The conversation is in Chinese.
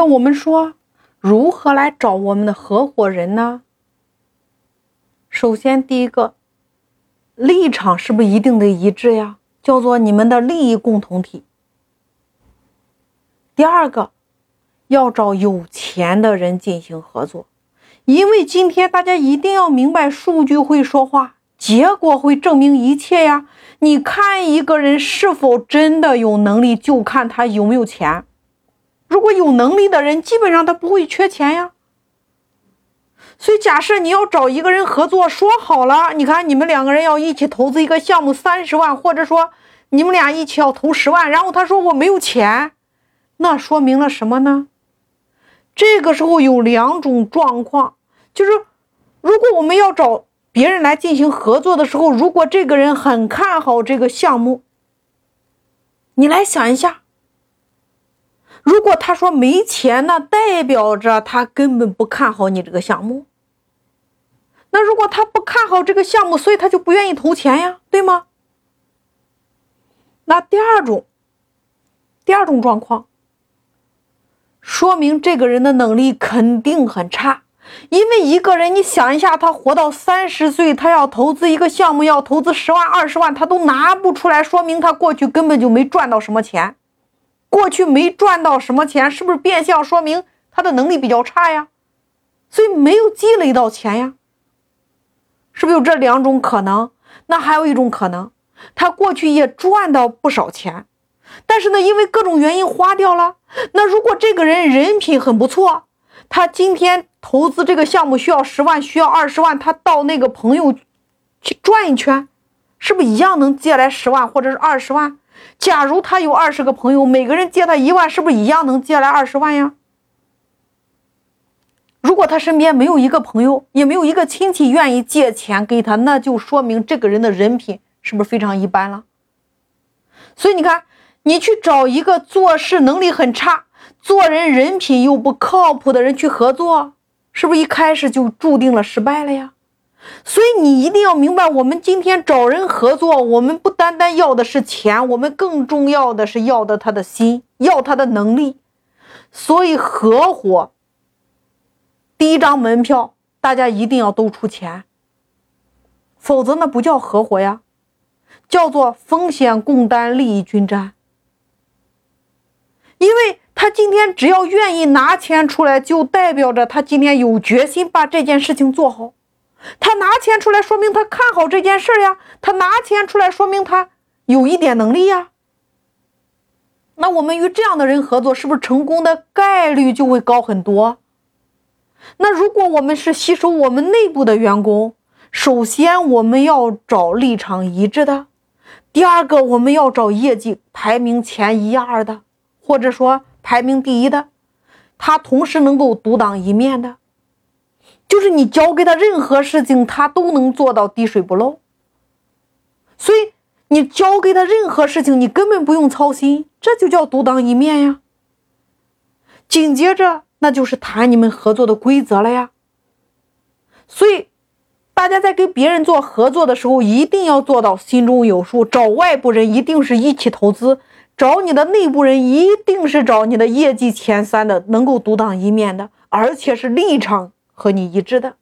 那我们说，如何来找我们的合伙人呢？首先，第一个，立场是不是一定得一致呀？叫做你们的利益共同体。第二个，要找有钱的人进行合作，因为今天大家一定要明白，数据会说话，结果会证明一切呀。你看一个人是否真的有能力，就看他有没有钱。如果有能力的人，基本上他不会缺钱呀。所以，假设你要找一个人合作，说好了，你看你们两个人要一起投资一个项目三十万，或者说你们俩一起要投十万，然后他说我没有钱，那说明了什么呢？这个时候有两种状况，就是如果我们要找别人来进行合作的时候，如果这个人很看好这个项目，你来想一下。如果他说没钱，那代表着他根本不看好你这个项目。那如果他不看好这个项目，所以他就不愿意投钱呀，对吗？那第二种，第二种状况，说明这个人的能力肯定很差。因为一个人，你想一下，他活到三十岁，他要投资一个项目，要投资十万、二十万，他都拿不出来，说明他过去根本就没赚到什么钱。过去没赚到什么钱，是不是变相说明他的能力比较差呀？所以没有积累到钱呀？是不是有这两种可能？那还有一种可能，他过去也赚到不少钱，但是呢，因为各种原因花掉了。那如果这个人人品很不错，他今天投资这个项目需要十万，需要二十万，他到那个朋友去转一圈，是不是一样能借来十万或者是二十万？假如他有二十个朋友，每个人借他一万，是不是一样能借来二十万呀？如果他身边没有一个朋友，也没有一个亲戚愿意借钱给他，那就说明这个人的人品是不是非常一般了？所以你看，你去找一个做事能力很差、做人人品又不靠谱的人去合作，是不是一开始就注定了失败了呀？所以你一定要明白，我们今天找人合作，我们不单单要的是钱，我们更重要的是要的他的心，要他的能力。所以合伙第一张门票，大家一定要都出钱，否则那不叫合伙呀，叫做风险共担，利益均沾。因为他今天只要愿意拿钱出来，就代表着他今天有决心把这件事情做好。他拿钱出来，说明他看好这件事呀。他拿钱出来，说明他有一点能力呀。那我们与这样的人合作，是不是成功的概率就会高很多？那如果我们是吸收我们内部的员工，首先我们要找立场一致的；第二个，我们要找业绩排名前一二的，或者说排名第一的，他同时能够独当一面的。就是你交给他任何事情，他都能做到滴水不漏。所以你交给他任何事情，你根本不用操心，这就叫独当一面呀。紧接着，那就是谈你们合作的规则了呀。所以，大家在跟别人做合作的时候，一定要做到心中有数。找外部人一定是一起投资，找你的内部人一定是找你的业绩前三的，能够独当一面的，而且是立场。和你一致的。